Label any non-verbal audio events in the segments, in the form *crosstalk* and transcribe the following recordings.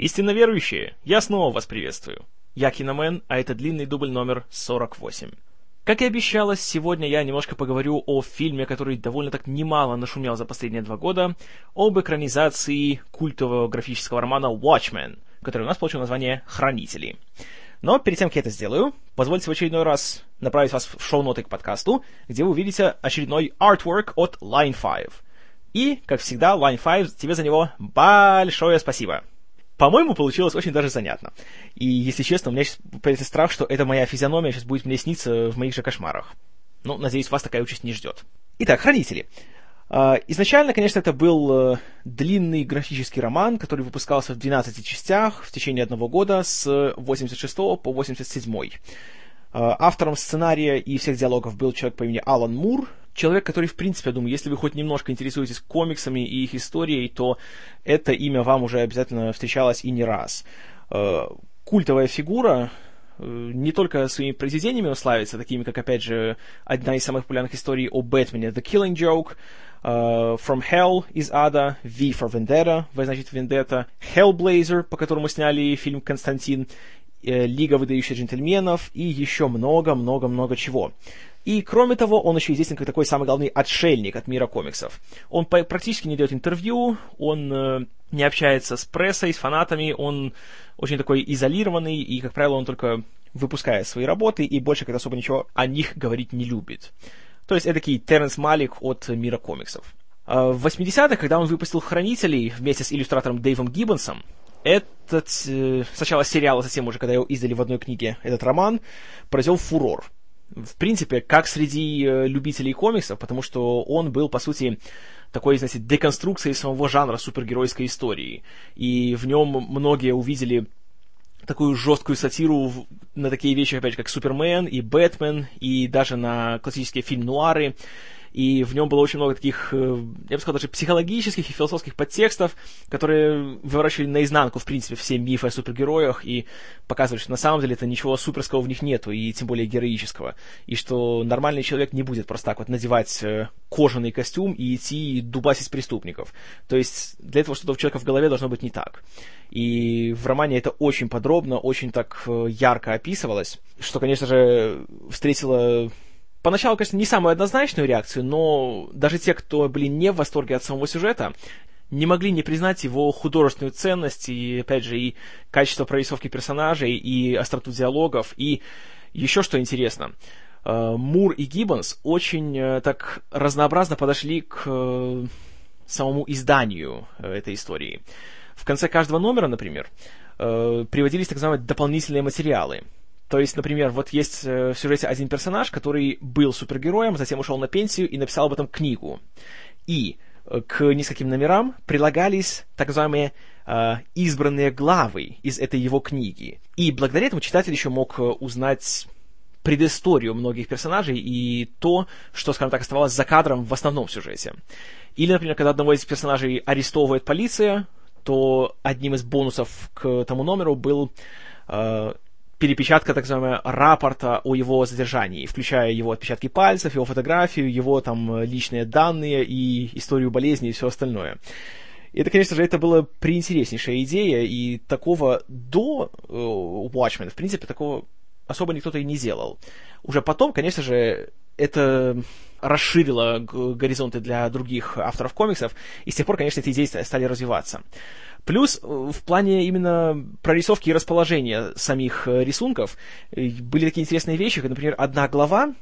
Истинно верующие, я снова вас приветствую. Я Киномен, а это длинный дубль номер 48. Как и обещалось, сегодня я немножко поговорю о фильме, который довольно так немало нашумел за последние два года, об экранизации культового графического романа Watchmen, который у нас получил название «Хранители». Но перед тем, как я это сделаю, позвольте в очередной раз направить вас в шоу-ноты к подкасту, где вы увидите очередной artwork от Line 5. И, как всегда, Line 5, тебе за него большое спасибо. По-моему, получилось очень даже занятно. И, если честно, у меня сейчас появится страх, что эта моя физиономия сейчас будет мне сниться в моих же кошмарах. Ну, надеюсь, вас такая участь не ждет. Итак, «Хранители». А, изначально, конечно, это был э, длинный графический роман, который выпускался в 12 частях в течение одного года с 86 по 87. А, автором сценария и всех диалогов был человек по имени Алан Мур, человек, который, в принципе, я думаю, если вы хоть немножко интересуетесь комиксами и их историей, то это имя вам уже обязательно встречалось и не раз. А, культовая фигура, э, не только своими произведениями он славится, такими как, опять же, одна из самых популярных историй о Бэтмене, The Killing Joke, Uh, From Hell из ада, V for Vendetta, V значит Vendetta, Hellblazer, по которому сняли фильм Константин, э, Лига выдающихся джентльменов и еще много-много-много чего. И, кроме того, он еще известен как такой самый главный отшельник от мира комиксов. Он практически не дает интервью, он э, не общается с прессой, с фанатами, он очень такой изолированный, и, как правило, он только выпускает свои работы, и больше как-то особо ничего о них говорить не любит. То есть это Терренс Малик от мира комиксов. А в 80-х, когда он выпустил «Хранителей» вместе с иллюстратором Дэйвом Гиббонсом, этот, э, сначала сериал, а затем уже, когда его издали в одной книге, этот роман, произвел фурор. В принципе, как среди э, любителей комиксов, потому что он был, по сути, такой, знаете, деконструкцией самого жанра супергеройской истории. И в нем многие увидели такую жесткую сатиру на такие вещи, опять же, как Супермен и Бэтмен, и даже на классические фильм-нуары и в нем было очень много таких, э, я бы сказал, даже психологических и философских подтекстов, которые выворачивали наизнанку, в принципе, все мифы о супергероях и показывали, что на самом деле это ничего суперского в них нету, и тем более героического, и что нормальный человек не будет просто так вот надевать э, кожаный костюм и идти дубасить преступников. То есть для этого что-то у человека в голове должно быть не так. И в романе это очень подробно, очень так э, ярко описывалось, что, конечно же, встретило Поначалу, конечно, не самую однозначную реакцию, но даже те, кто были не в восторге от самого сюжета, не могли не признать его художественную ценность и, опять же, и качество прорисовки персонажей, и остроту диалогов, и еще что интересно, э, Мур и Гиббонс очень э, так разнообразно подошли к э, самому изданию этой истории. В конце каждого номера, например, приводились так называемые дополнительные материалы – то есть, например, вот есть э, в сюжете один персонаж, который был супергероем, затем ушел на пенсию и написал об этом книгу. И э, к нескольким номерам прилагались так называемые э, избранные главы из этой его книги. И благодаря этому читатель еще мог узнать предысторию многих персонажей и то, что, скажем так, оставалось за кадром в основном сюжете. Или, например, когда одного из персонажей арестовывает полиция, то одним из бонусов к тому номеру был перепечатка, так называемая, рапорта о его задержании, включая его отпечатки пальцев, его фотографию, его там личные данные и историю болезни и все остальное. И это, конечно же, это была приинтереснейшая идея, и такого до э, Watchmen, в принципе, такого особо никто-то и не делал. Уже потом, конечно же, это расширило горизонты для других авторов комиксов, и с тех пор, конечно, эти идеи стали развиваться. Плюс э, в плане именно прорисовки и расположения самих э, рисунков э, были такие интересные вещи, как, например, одна глава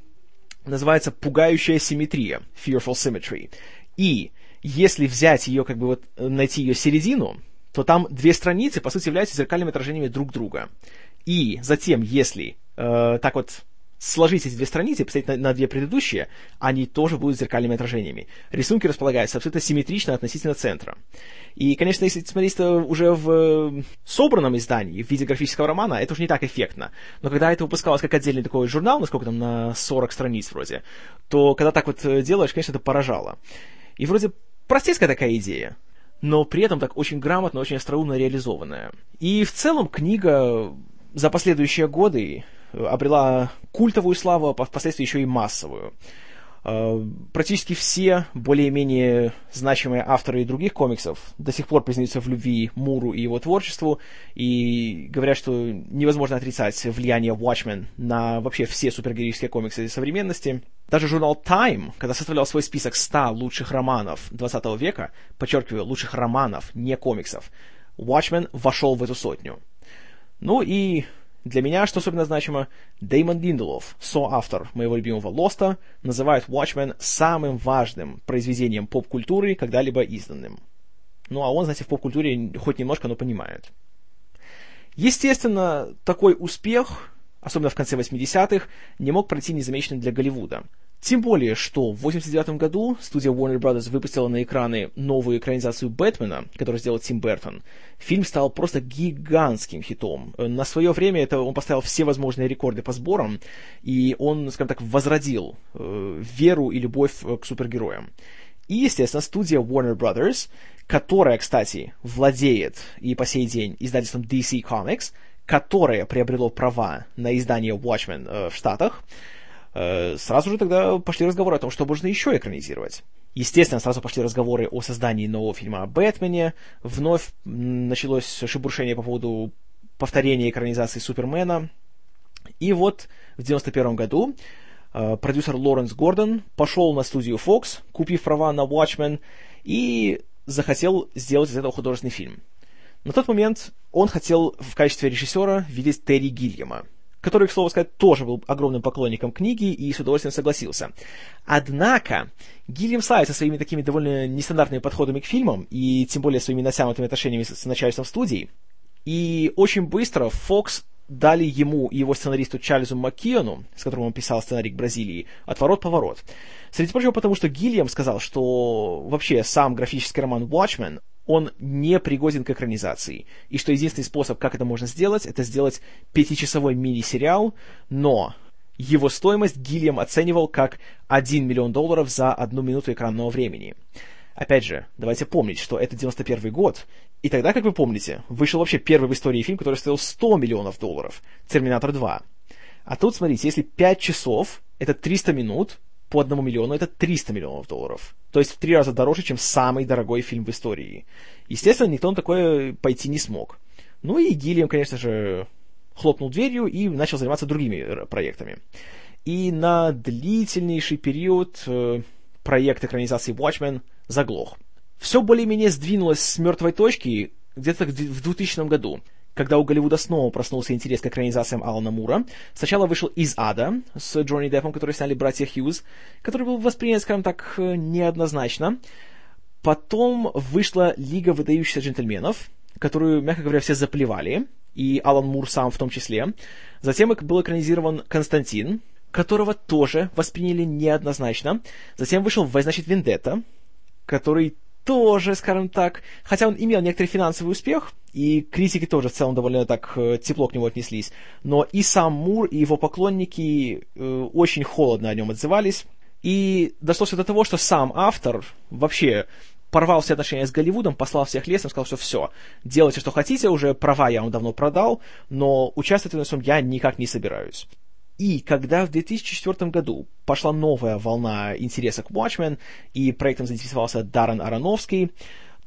называется «Пугающая симметрия» Fearful Symmetry. И если взять ее, как бы вот найти ее середину, то там две страницы, по сути, являются зеркальными отражениями друг друга. И затем, если э, так вот сложить эти две страницы посмотреть на, на две предыдущие, они тоже будут зеркальными отражениями. Рисунки располагаются абсолютно симметрично относительно центра. И, конечно, если смотреть уже в э, собранном издании, в виде графического романа, это уже не так эффектно. Но когда это выпускалось как отдельный такой журнал, насколько там, на 40 страниц вроде, то когда так вот э, делаешь, конечно, это поражало. И вроде простецкая такая идея, но при этом так очень грамотно, очень остроумно реализованная. И в целом книга за последующие годы обрела культовую славу, а впоследствии еще и массовую. Э, практически все более-менее значимые авторы других комиксов до сих пор признаются в любви Муру и его творчеству, и говорят, что невозможно отрицать влияние Watchmen на вообще все супергероические комиксы современности. Даже журнал Time, когда составлял свой список 100 лучших романов 20 века, подчеркиваю, лучших романов, не комиксов, Watchmen вошел в эту сотню. Ну и для меня, что особенно значимо, Дэймон Линделов, соавтор моего любимого Лоста, называет Watchmen самым важным произведением поп-культуры, когда-либо изданным. Ну, а он, знаете, в поп-культуре хоть немножко, но понимает. Естественно, такой успех, особенно в конце 80-х, не мог пройти незамеченным для Голливуда – тем более, что в 1989 году студия Warner Bros. выпустила на экраны новую экранизацию Бэтмена, которую сделал Тим Бертон. Фильм стал просто гигантским хитом. На свое время это он поставил все возможные рекорды по сборам, и он, скажем так, возродил э, веру и любовь э, к супергероям. И, естественно, студия Warner Bros., которая, кстати, владеет и по сей день издательством DC Comics, которое приобрело права на издание Watchmen э, в Штатах, сразу же тогда пошли разговоры о том, что можно еще экранизировать. Естественно, сразу пошли разговоры о создании нового фильма о Бэтмене, вновь началось шебуршение по поводу повторения экранизации Супермена. И вот в 91 году э, продюсер Лоренс Гордон пошел на студию Fox, купив права на Watchmen, и захотел сделать из этого художественный фильм. На тот момент он хотел в качестве режиссера видеть Терри Гильяма – который, к слову сказать, тоже был огромным поклонником книги и с удовольствием согласился. Однако, Гильям славится своими такими довольно нестандартными подходами к фильмам, и тем более своими натянутыми отношениями с, начальством студии. И очень быстро Fox дали ему и его сценаристу Чарльзу Маккиону, с которым он писал сценарий к Бразилии, отворот-поворот. Среди прочего потому, что Гильям сказал, что вообще сам графический роман Watchmen он не пригоден к экранизации. И что единственный способ, как это можно сделать, это сделать пятичасовой мини-сериал, но его стоимость Гильям оценивал как 1 миллион долларов за одну минуту экранного времени. Опять же, давайте помнить, что это 91 год, и тогда, как вы помните, вышел вообще первый в истории фильм, который стоил 100 миллионов долларов, «Терминатор 2». А тут, смотрите, если 5 часов, это 300 минут, по одному миллиону, это 300 миллионов долларов. То есть в три раза дороже, чем самый дорогой фильм в истории. Естественно, никто на такое пойти не смог. Ну и Гиллиам, конечно же, хлопнул дверью и начал заниматься другими э, проектами. И на длительнейший период э, проект экранизации Watchmen заглох. Все более-менее сдвинулось с мертвой точки где-то в 2000 году когда у Голливуда снова проснулся интерес к экранизациям Алана Мура. Сначала вышел «Из ада» с Джонни Деппом, который сняли братья Хьюз, который был воспринят, скажем так, неоднозначно. Потом вышла «Лига выдающихся джентльменов», которую, мягко говоря, все заплевали, и Алан Мур сам в том числе. Затем был экранизирован «Константин», которого тоже восприняли неоднозначно. Затем вышел «В значит Вендетта», который тоже, скажем так, хотя он имел некоторый финансовый успех, и критики тоже в целом довольно так э, тепло к нему отнеслись, но и сам Мур, и его поклонники э, очень холодно о нем отзывались, и дошло все до того, что сам автор вообще порвал все отношения с Голливудом, послал всех лесом, сказал, что все, делайте, что хотите, уже права я вам давно продал, но участвовать в этом я никак не собираюсь. И когда в 2004 году пошла новая волна интереса к Watchmen, и проектом заинтересовался Даррен Аронофский,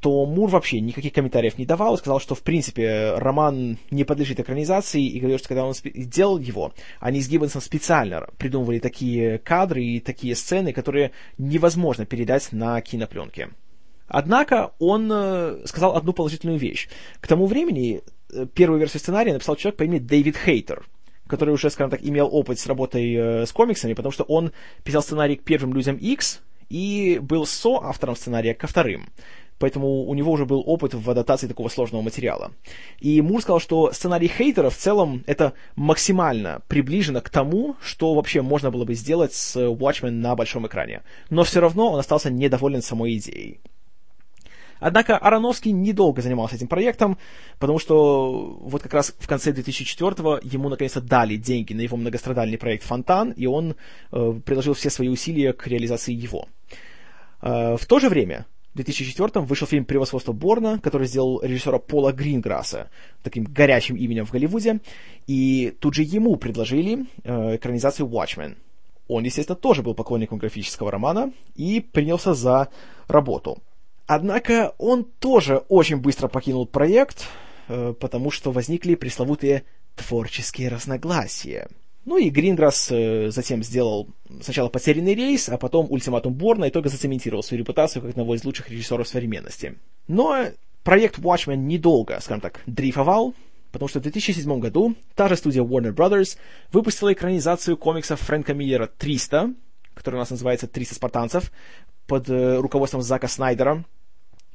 то Мур вообще никаких комментариев не давал, сказал, что, в принципе, роман не подлежит экранизации, и говорил, что когда он делал его, они с Гиббонсом специально придумывали такие кадры и такие сцены, которые невозможно передать на кинопленке. Однако он э, сказал одну положительную вещь. К тому времени э, первую версию сценария написал человек по имени Дэвид Хейтер – который уже, скажем так, имел опыт с работой э, с комиксами, потому что он писал сценарий к первым людям X и был соавтором сценария ко вторым. Поэтому у него уже был опыт в адаптации такого сложного материала. И Мур сказал, что сценарий хейтера в целом это максимально приближено к тому, что вообще можно было бы сделать с Watchmen на большом экране. Но все равно он остался недоволен самой идеей. Однако Ароновский недолго занимался этим проектом, потому что вот как раз в конце 2004-го ему наконец-то дали деньги на его многострадальный проект «Фонтан», и он э, приложил все свои усилия к реализации его. Э, в то же время в 2004 вышел фильм «Превосходство Борна», который сделал режиссера Пола Гринграсса, таким горячим именем в Голливуде, и тут же ему предложили э, экранизацию «Watchmen». он, естественно, тоже был поклонником графического романа и принялся за работу. Однако он тоже очень быстро покинул проект, э, потому что возникли пресловутые творческие разногласия. Ну и Гринграсс э, затем сделал сначала «Потерянный рейс», а потом «Ультиматум Борна» и только зацементировал свою репутацию как одного из лучших режиссеров современности. Но проект Watchmen недолго, скажем так, дрейфовал, потому что в 2007 году та же студия Warner Brothers выпустила экранизацию комиксов Фрэнка Миллера «300», который у нас называется «300 спартанцев», под э, руководством Зака Снайдера.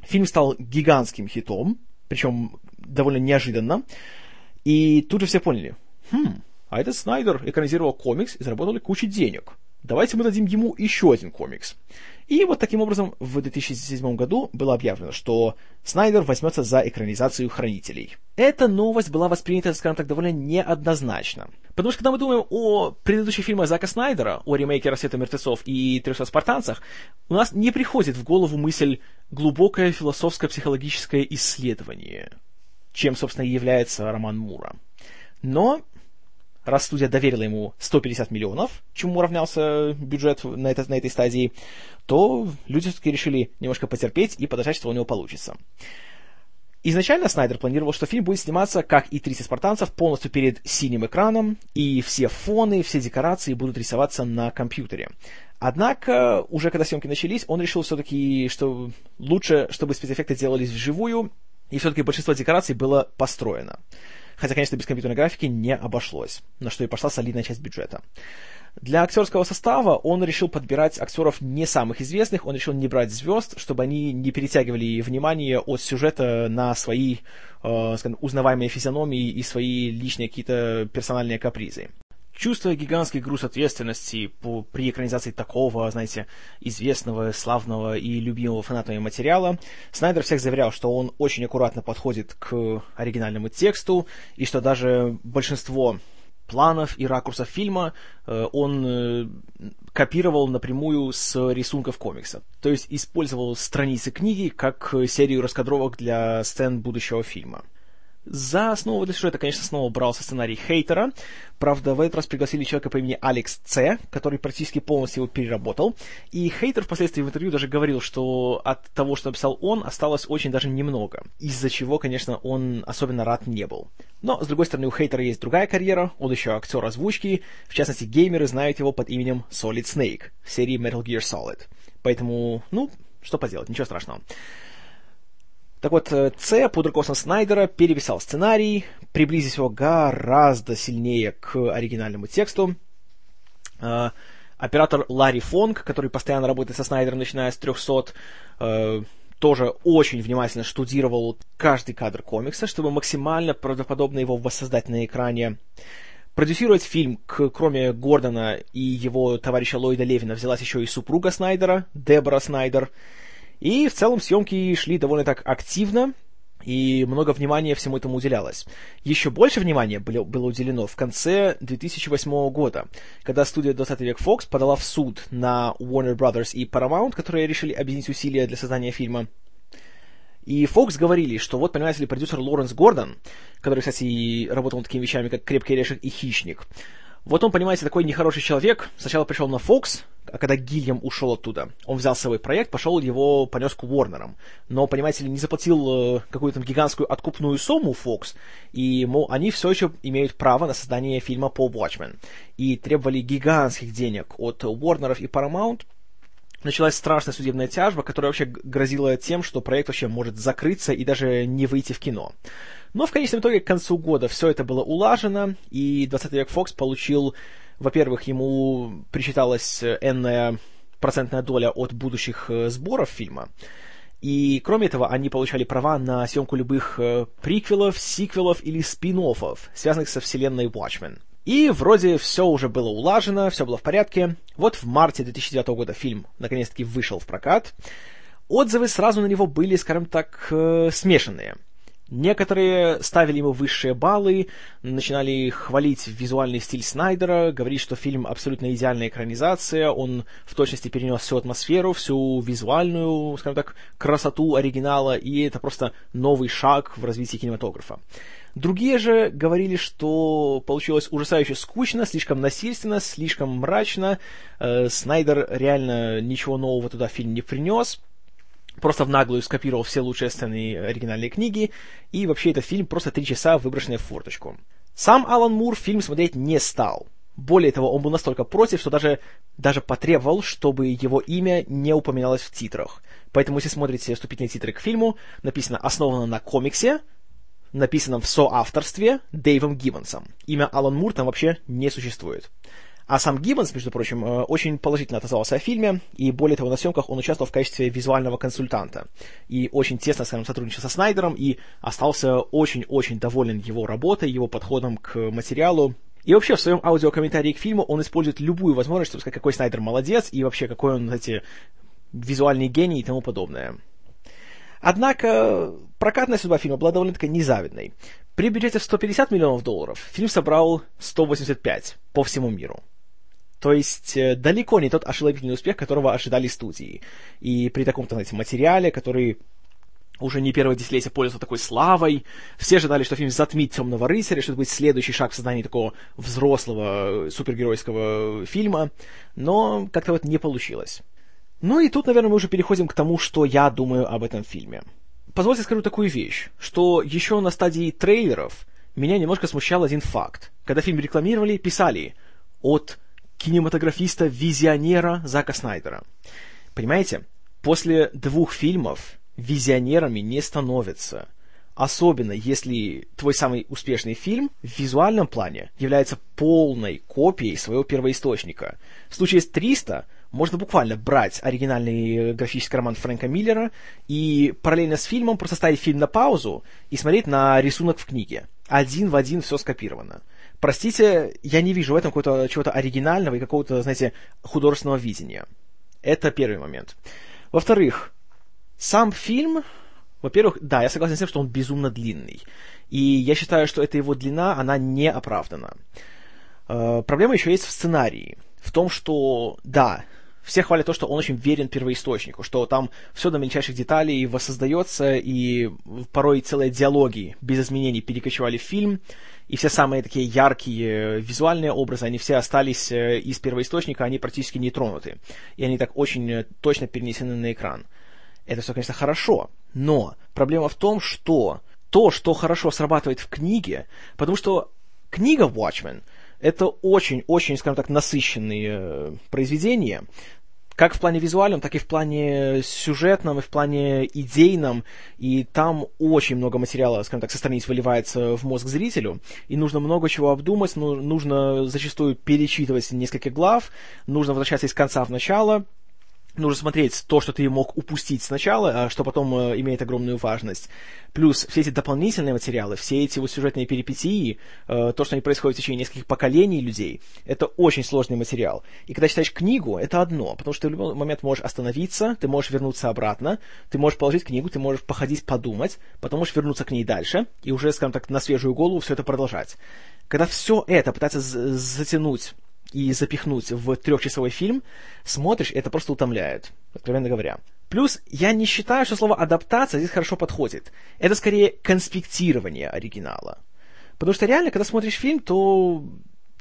Фильм стал гигантским хитом, причем довольно неожиданно. И тут же все поняли, хм, а этот Снайдер экранизировал комикс и заработали кучу денег. Давайте мы дадим ему еще один комикс. И вот таким образом в 2007 году было объявлено, что Снайдер возьмется за экранизацию «Хранителей». Эта новость была воспринята, скажем так, довольно неоднозначно. Потому что когда мы думаем о предыдущих фильмах Зака Снайдера, о ремейке «Рассвета мертвецов» и «300 спартанцах», у нас не приходит в голову мысль «глубокое философско-психологическое исследование», чем, собственно, и является роман Мура. Но раз студия доверила ему 150 миллионов, чему равнялся бюджет на, это, на этой стадии, то люди все-таки решили немножко потерпеть и подождать, что у него получится. Изначально Снайдер планировал, что фильм будет сниматься, как и 30 спартанцев, полностью перед синим экраном, и все фоны, все декорации будут рисоваться на компьютере. Однако, уже когда съемки начались, он решил все-таки, что лучше, чтобы спецэффекты делались вживую, и все-таки большинство декораций было построено. Хотя, конечно, без компьютерной графики не обошлось, на что и пошла солидная часть бюджета. Для актерского состава он решил подбирать актеров не самых известных, он решил не брать звезд, чтобы они не перетягивали внимание от сюжета на свои, э, скажем, узнаваемые физиономии и свои личные какие-то персональные капризы. Чувствуя гигантский груз ответственности по, при экранизации такого, знаете, известного, славного и любимого фанатами материала, Снайдер всех заверял, что он очень аккуратно подходит к оригинальному тексту, и что даже большинство планов и ракурсов фильма э, он э, копировал напрямую с рисунков комикса. То есть использовал страницы книги как серию раскадровок для сцен будущего фильма. За основу для сюжета, конечно, снова брался сценарий Хейтера. Правда, в этот раз пригласили человека по имени Алекс Ц, который практически полностью его переработал. И Хейтер впоследствии в интервью даже говорил, что от того, что написал он, осталось очень даже немного. Из-за чего, конечно, он особенно рад не был. Но, с другой стороны, у Хейтера есть другая карьера. Он еще актер озвучки. В частности, геймеры знают его под именем Solid Snake в серии Metal Gear Solid. Поэтому, ну, что поделать, ничего страшного. Так вот, С под руководством Снайдера переписал сценарий, приблизив его гораздо сильнее к оригинальному тексту. Э, оператор Ларри Фонг, который постоянно работает со Снайдером, начиная с 300, э, тоже очень внимательно штудировал каждый кадр комикса, чтобы максимально правдоподобно его воссоздать на экране. Продюсировать фильм, к, кроме Гордона и его товарища Ллойда Левина, взялась еще и супруга Снайдера, Дебора Снайдер. И в целом съемки шли довольно так активно, и много внимания всему этому уделялось. Еще больше внимания было, было уделено в конце 2008 года, когда студия 20 век Fox подала в суд на Warner Brothers и Paramount, которые решили объединить усилия для создания фильма. И Fox говорили, что вот, понимаете ли, продюсер Лоренс Гордон, который, кстати, работал над такими вещами, как «Крепкий орешек» и «Хищник», вот он, понимаете, такой нехороший человек, сначала пришел на Fox, а когда Гильям ушел оттуда, он взял свой проект, пошел его, понес к Уорнерам. Но, понимаете ли, не заплатил э, какую-то гигантскую откупную сумму Fox, и мол, они все еще имеют право на создание фильма по Watchmen. И требовали гигантских денег от Уорнеров и Paramount, началась страшная судебная тяжба, которая вообще грозила тем, что проект вообще может закрыться и даже не выйти в кино. Но в конечном итоге к концу года все это было улажено, и 20 век Фокс получил, во-первых, ему причиталась энная процентная доля от будущих э, сборов фильма, и, кроме этого, они получали права на съемку любых э, приквелов, сиквелов или спин связанных со вселенной Watchmen. И вроде все уже было улажено, все было в порядке. Вот в марте 2009 года фильм наконец-таки вышел в прокат. Отзывы сразу на него были, скажем так, э, смешанные. Некоторые ставили ему высшие баллы, начинали хвалить визуальный стиль Снайдера, говорить, что фильм абсолютно идеальная экранизация, он в точности перенес всю атмосферу, всю визуальную, скажем так, красоту оригинала, и это просто новый шаг в развитии кинематографа. Другие же говорили, что получилось ужасающе скучно, слишком насильственно, слишком мрачно. Э, Снайдер реально ничего нового туда фильм не принес. Просто в наглую скопировал все лучшие сцены оригинальной книги, и вообще этот фильм просто три часа выброшенный в форточку. Сам Алан Мур фильм смотреть не стал. Более того, он был настолько против, что даже, даже потребовал, чтобы его имя не упоминалось в титрах. Поэтому, если смотрите вступительные титры к фильму, написано «Основано на комиксе», написанном в соавторстве Дэйвом Гиббонсом. Имя Алан Мур там вообще не существует. А сам Гиббонс, между прочим, э, очень положительно отозвался о фильме, и более того, на съемках он участвовал в качестве визуального консультанта. И очень тесно, скажем, сотрудничал со Снайдером, и остался очень-очень доволен его работой, его подходом к материалу. И вообще в своем аудиокомментарии к фильму он использует любую возможность, чтобы сказать, какой Снайдер молодец, и вообще какой он, знаете, визуальный гений и тому подобное. Однако прокатная судьба фильма была довольно-таки незавидной. При бюджете в 150 миллионов долларов фильм собрал 185 по всему миру. То есть э, далеко не тот ошеломительный успех, которого ожидали студии. И при таком-то, знаете, материале, который уже не первое десятилетие пользовался такой славой. Все ожидали, что фильм затмит «Темного рыцаря», что это будет следующий шаг в создании такого взрослого э, супергеройского фильма. Но как-то вот не получилось. Ну и тут, наверное, мы уже переходим к тому, что я думаю об этом фильме. Позвольте скажу такую вещь, что еще на стадии трейлеров меня немножко смущал один факт. Когда фильм рекламировали, писали от кинематографиста-визионера Зака Снайдера. Понимаете, после двух фильмов визионерами не становятся. Особенно если твой самый успешный фильм в визуальном плане является полной копией своего первоисточника. В случае с 300 можно буквально брать оригинальный графический роман Фрэнка Миллера и параллельно с фильмом просто ставить фильм на паузу и смотреть на рисунок в книге. Один в один все скопировано. Простите, я не вижу в этом какого-то чего-то оригинального и какого-то, знаете, художественного видения. Это первый момент. Во-вторых, сам фильм, во-первых, да, я согласен с тем, что он безумно длинный. И я считаю, что эта его длина, она не оправдана. Э, проблема еще есть в сценарии. В том, что, да, все хвалят то, что он очень верен первоисточнику, что там все до мельчайших деталей воссоздается, и порой целые диалоги без изменений перекочевали в фильм, и все самые такие яркие визуальные образы, они все остались э, из первоисточника, они практически не тронуты. И они так очень э, точно перенесены на экран. Это все, конечно, хорошо, но проблема в том, что то, что хорошо срабатывает в книге, потому что книга Watchmen — это очень-очень, скажем так, насыщенные э, произведения, как в плане визуальном, так и в плане сюжетном, и в плане идейном, и там очень много материала, скажем так, со страниц выливается в мозг зрителю, и нужно много чего обдумать, ну, нужно зачастую перечитывать несколько глав, нужно возвращаться из конца в начало, нужно смотреть то, что ты мог упустить сначала, а что потом э, имеет огромную важность. Плюс все эти дополнительные материалы, все эти вот сюжетные перипетии, э, то, что они происходят в течение нескольких поколений людей, это очень сложный материал. И когда читаешь книгу, это одно, потому что ты в любой момент можешь остановиться, ты можешь вернуться обратно, ты можешь положить книгу, ты можешь походить, подумать, потом можешь вернуться к ней дальше и уже, скажем так, на свежую голову все это продолжать. Когда все это пытаться затянуть и запихнуть в трехчасовой фильм, смотришь, это просто утомляет, откровенно говоря. Плюс, я не считаю, что слово «адаптация» здесь хорошо подходит. Это скорее конспектирование оригинала. Потому что реально, когда смотришь фильм, то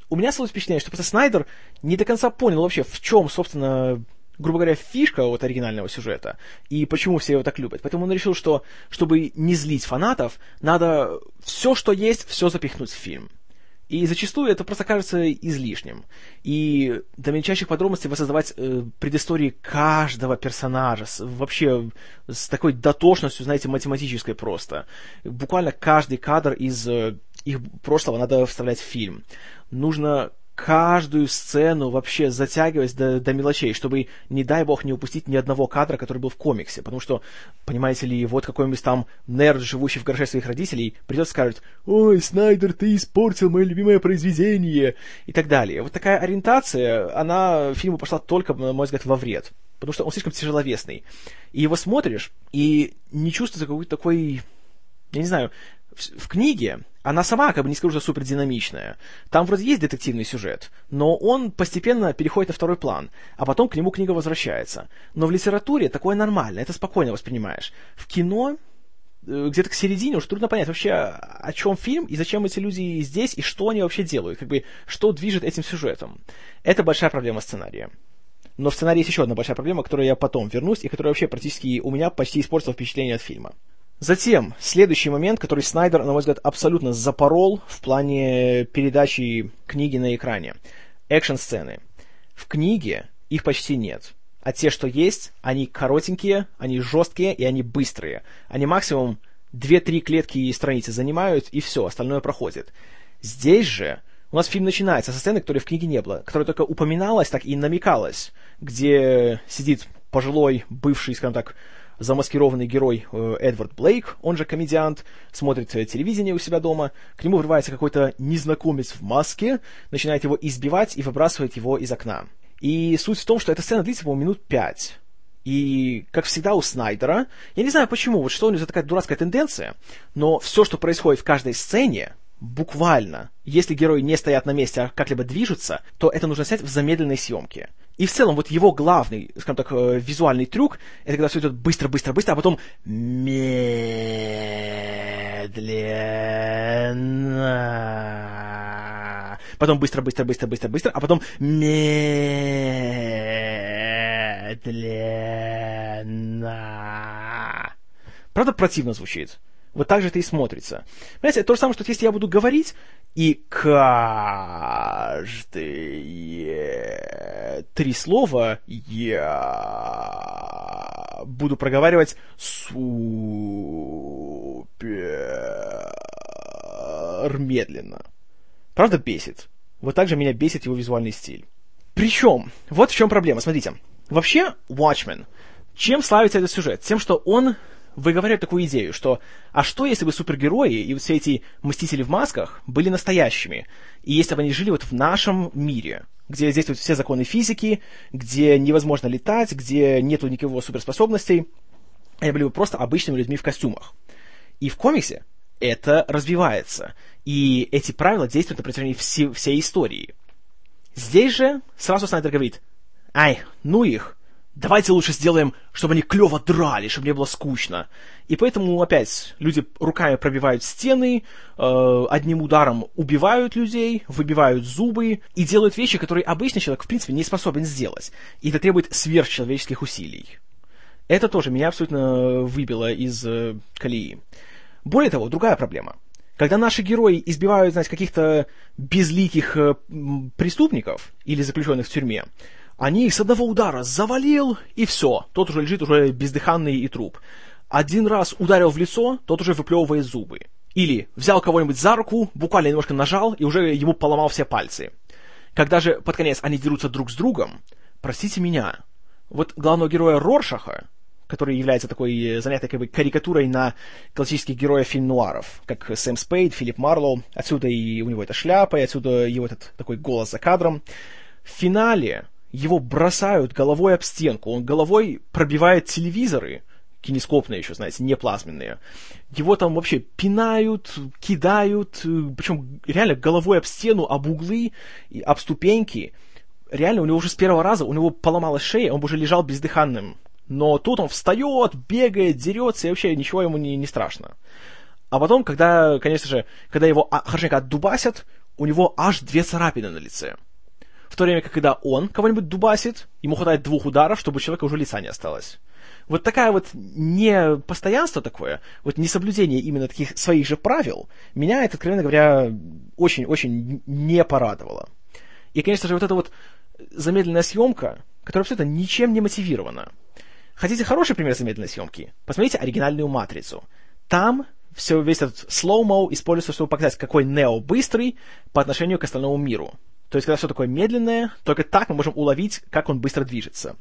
у меня сложилось впечатление, что просто Снайдер не до конца понял вообще, в чем, собственно, грубо говоря, фишка вот оригинального сюжета, и почему все его так любят. Поэтому он решил, что, чтобы не злить фанатов, надо все, что есть, все запихнуть в фильм. И зачастую это просто кажется излишним. И до мельчайших подробностей воссоздавать э, предыстории каждого персонажа, с, вообще с такой дотошностью, знаете, математической просто. Буквально каждый кадр из э, их прошлого надо вставлять в фильм. Нужно каждую сцену вообще затягивать до, до мелочей, чтобы, не дай бог, не упустить ни одного кадра, который был в комиксе. Потому что, понимаете ли, вот какой-нибудь там нерд, живущий в гараже своих родителей, придет и скажет «Ой, Снайдер, ты испортил мое любимое произведение!» и так далее. Вот такая ориентация, она фильму пошла только, на мой взгляд, во вред. Потому что он слишком тяжеловесный. И его смотришь, и не чувствуется какой-то такой, я не знаю, в, в книге она сама, как бы не скажу, что супер динамичная. Там вроде есть детективный сюжет, но он постепенно переходит на второй план, а потом к нему книга возвращается. Но в литературе такое нормально, это спокойно воспринимаешь. В кино э, где-то к середине уже трудно понять вообще, о чем фильм, и зачем эти люди здесь, и что они вообще делают, как бы, что движет этим сюжетом. Это большая проблема сценария. Но в сценарии есть еще одна большая проблема, к которой я потом вернусь, и которая вообще практически у меня почти испортила впечатление от фильма. Затем, следующий момент, который Снайдер, на мой взгляд, абсолютно запорол в плане передачи книги на экране. Экшн-сцены. В книге их почти нет. А те, что есть, они коротенькие, они жесткие и они быстрые. Они максимум 2-3 клетки и страницы занимают, и все, остальное проходит. Здесь же у нас фильм начинается со сцены, которой в книге не было, которая только упоминалась, так и намекалась, где сидит пожилой, бывший, скажем так, замаскированный герой э, Эдвард Блейк, он же комедиант, смотрит э, телевидение у себя дома, к нему врывается какой-то незнакомец в маске, начинает его избивать и выбрасывает его из окна. И суть в том, что эта сцена длится, по-моему, минут пять. И, как всегда у Снайдера, я не знаю почему, вот что у него за такая дурацкая тенденция, но все, что происходит в каждой сцене, буквально, если герои не стоят на месте, а как-либо движутся, то это нужно снять в замедленной съемке. И в целом вот его главный, скажем так, э, визуальный трюк, это когда все идет быстро-быстро-быстро, а потом медленно. Потом быстро-быстро-быстро-быстро-быстро, а потом медленно. Правда, противно звучит. Вот так же это и смотрится. Понимаете, то же самое, что если я буду говорить, и каждые три слова я буду проговаривать супер медленно. Правда, бесит. Вот так же меня бесит его визуальный стиль. Причем, вот в чем проблема. Смотрите, вообще Watchmen, чем славится этот сюжет? Тем, что он выговаривает такую идею, что а что если бы супергерои и вот все эти мстители в масках были настоящими, и если бы они жили вот в нашем мире, где действуют все законы физики, где невозможно летать, где нету никакого суперспособностей, они были бы просто обычными людьми в костюмах. И в комиксе это развивается, и эти правила действуют на протяжении всей, всей истории. Здесь же сразу Снайдер говорит, ай, ну их, давайте лучше сделаем, чтобы они клево драли, чтобы не было скучно. И поэтому опять люди руками пробивают стены, э, одним ударом убивают людей, выбивают зубы и делают вещи, которые обычный человек в принципе не способен сделать. И это требует сверхчеловеческих усилий. Это тоже меня абсолютно выбило из э, колеи. Более того, другая проблема. Когда наши герои избивают, знаете, каких-то безликих э, преступников или заключенных в тюрьме, они их с одного удара завалил, и все. Тот уже лежит уже бездыханный и труп. Один раз ударил в лицо, тот уже выплевывает зубы. Или взял кого-нибудь за руку, буквально немножко нажал, и уже ему поломал все пальцы. Когда же под конец они дерутся друг с другом, простите меня, вот главного героя Роршаха, который является такой э, занятой как бы, карикатурой на классических героев фильм-нуаров, как Сэм Спейд, Филипп Марлоу, отсюда и у него эта шляпа, и отсюда его этот такой голос за кадром. В финале его бросают головой об стенку, он головой пробивает телевизоры, кинескопные еще, знаете, не плазменные. Его там вообще пинают, кидают, причем реально головой об стену, об углы, об ступеньки. Реально, у него уже с первого раза, у него поломалась шея, он уже лежал бездыханным. Но тут он встает, бегает, дерется, и вообще ничего ему не, не страшно. А потом, когда, конечно же, когда его а, хорошенько отдубасят, у него аж две царапины на лице. В то время как когда он кого-нибудь дубасит, ему хватает двух ударов, чтобы у человека уже лица не осталось. Вот такая вот непостоянство такое, вот несоблюдение именно таких своих же правил, меня это, откровенно говоря, очень-очень не порадовало. И, конечно же, вот эта вот замедленная съемка, которая абсолютно ничем не мотивирована. Хотите хороший пример замедленной съемки? Посмотрите оригинальную «Матрицу». Там все, весь этот слоумо используется, чтобы показать, какой Нео быстрый по отношению к остальному миру. То есть, когда все такое медленное, только так мы можем уловить, как он быстро движется.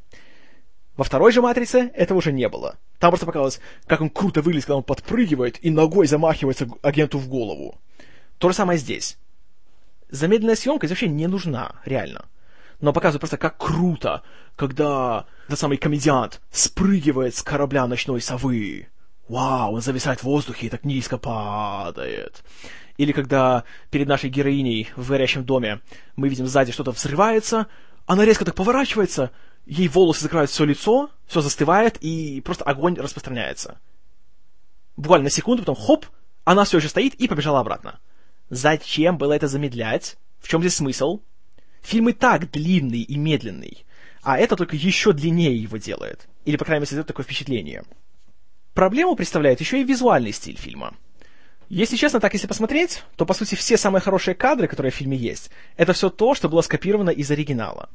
Во второй же «Матрице» этого уже не было. Там просто показалось, как он круто выглядит, когда он подпрыгивает и ногой замахивается агенту в голову. То же самое здесь. Замедленная съемка здесь вообще не нужна, реально. Но показывает просто, как круто, когда этот самый комедиант спрыгивает с корабля ночной совы. Вау, он зависает в воздухе и так низко падает. Или когда перед нашей героиней в горящем доме мы видим сзади что-то взрывается, она резко так поворачивается, ей волосы закрывают все лицо, все застывает, и просто огонь распространяется. буквально на секунду, потом хоп, она все еще стоит и побежала обратно. Зачем было это замедлять? В чем здесь смысл? Фильм и так длинный и медленный, а это только еще длиннее его делает. Или, по крайней мере, создает такое впечатление. Проблему представляет еще и визуальный стиль фильма. Если честно, так если посмотреть, то, по сути, все самые хорошие кадры, которые в фильме есть, это все то, что было скопировано из оригинала.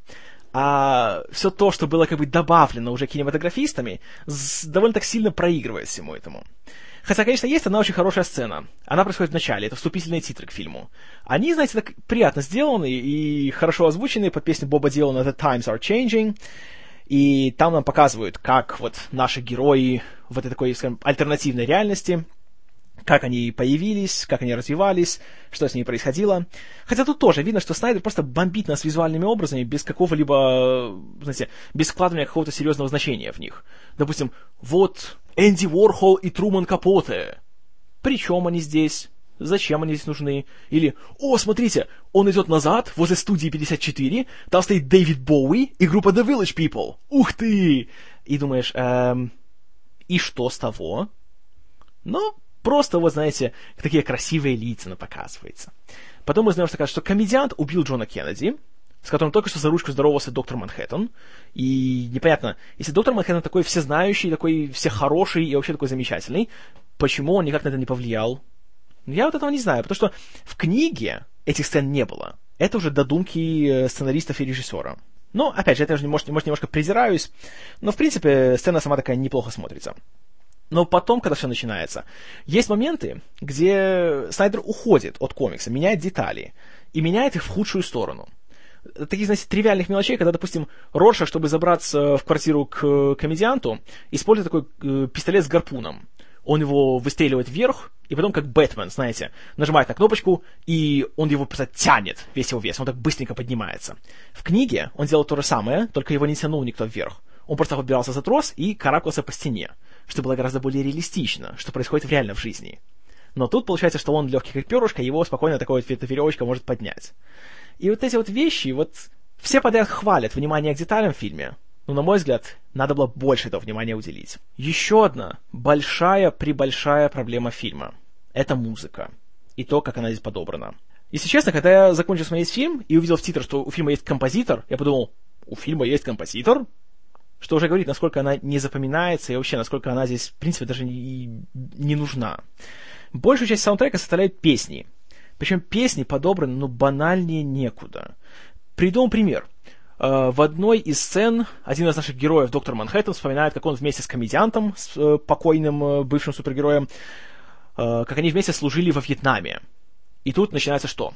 А все то, что было как бы добавлено уже кинематографистами, довольно так сильно проигрывает всему этому. Хотя, конечно, есть одна очень хорошая сцена. Она происходит в начале, это вступительные титры к фильму. Они, знаете, так приятно сделаны и хорошо озвучены под песню Боба Дилана «The Times Are Changing». И там нам показывают, как вот наши герои в этой такой, скажем, альтернативной реальности – как они появились, как они развивались, что с ними происходило. Хотя тут тоже видно, что Снайдер просто бомбит нас визуальными образами без какого-либо, знаете, без вкладывания какого-то серьезного значения в них. Допустим, вот Энди Уорхол и Труман Капоте. Причем они здесь? Зачем они здесь нужны? Или, о, смотрите, он идет назад, возле студии 54, там стоит Дэвид Боуи и группа The Village People. Ух ты! И думаешь, эм, и что с того? Но Просто, вот знаете, такие красивые лица показывается. Потом мы знаем, что, что комедиант убил Джона Кеннеди, с которым только что за ручку здоровался доктор Манхэттен. И непонятно, если доктор Манхэттен такой всезнающий, такой всехороший и вообще такой замечательный, почему он никак на это не повлиял? Я вот этого не знаю, потому что в книге этих сцен не было. Это уже додумки э, сценаристов и режиссера. Но, опять же, это же, может, может, немножко презираюсь, но, в принципе, сцена сама такая неплохо смотрится. Но потом, когда все начинается, есть моменты, где Снайдер уходит от комикса, меняет детали, и меняет их в худшую сторону. Таких, знаете, тривиальных мелочей, когда, допустим, Роша, чтобы забраться в квартиру к комедианту, использует такой э, пистолет с гарпуном. Он его выстреливает вверх, и потом, как Бэтмен, знаете, нажимает на кнопочку, и он его просто тянет, весь его вес, он так быстренько поднимается. В книге он делал то же самое, только его не тянул никто вверх. Он просто подбирался за трос и карабкался по стене что было гораздо более реалистично, что происходит в жизни. Но тут получается, что он легкий как перышко, его спокойно такой вот веревочка может поднять. И вот эти вот вещи, вот все подряд хвалят внимание к деталям в фильме, но, на мой взгляд, надо было больше этого внимания уделить. Еще одна большая-пребольшая проблема фильма — это музыка. И то, как она здесь подобрана. Если честно, когда я закончил смотреть фильм и увидел в титрах, что у фильма есть композитор, я подумал, у фильма есть композитор? Что уже говорит, насколько она не запоминается и вообще, насколько она здесь, в принципе, даже не, не нужна. Большую часть саундтрека составляют песни. Причем песни подобраны, ну, банальнее некуда. Приведу пример. Э, в одной из сцен один из наших героев, доктор Манхэттен, вспоминает, как он вместе с комедиантом, с э, покойным э, бывшим супергероем, как они вместе служили во Вьетнаме. И тут начинается что?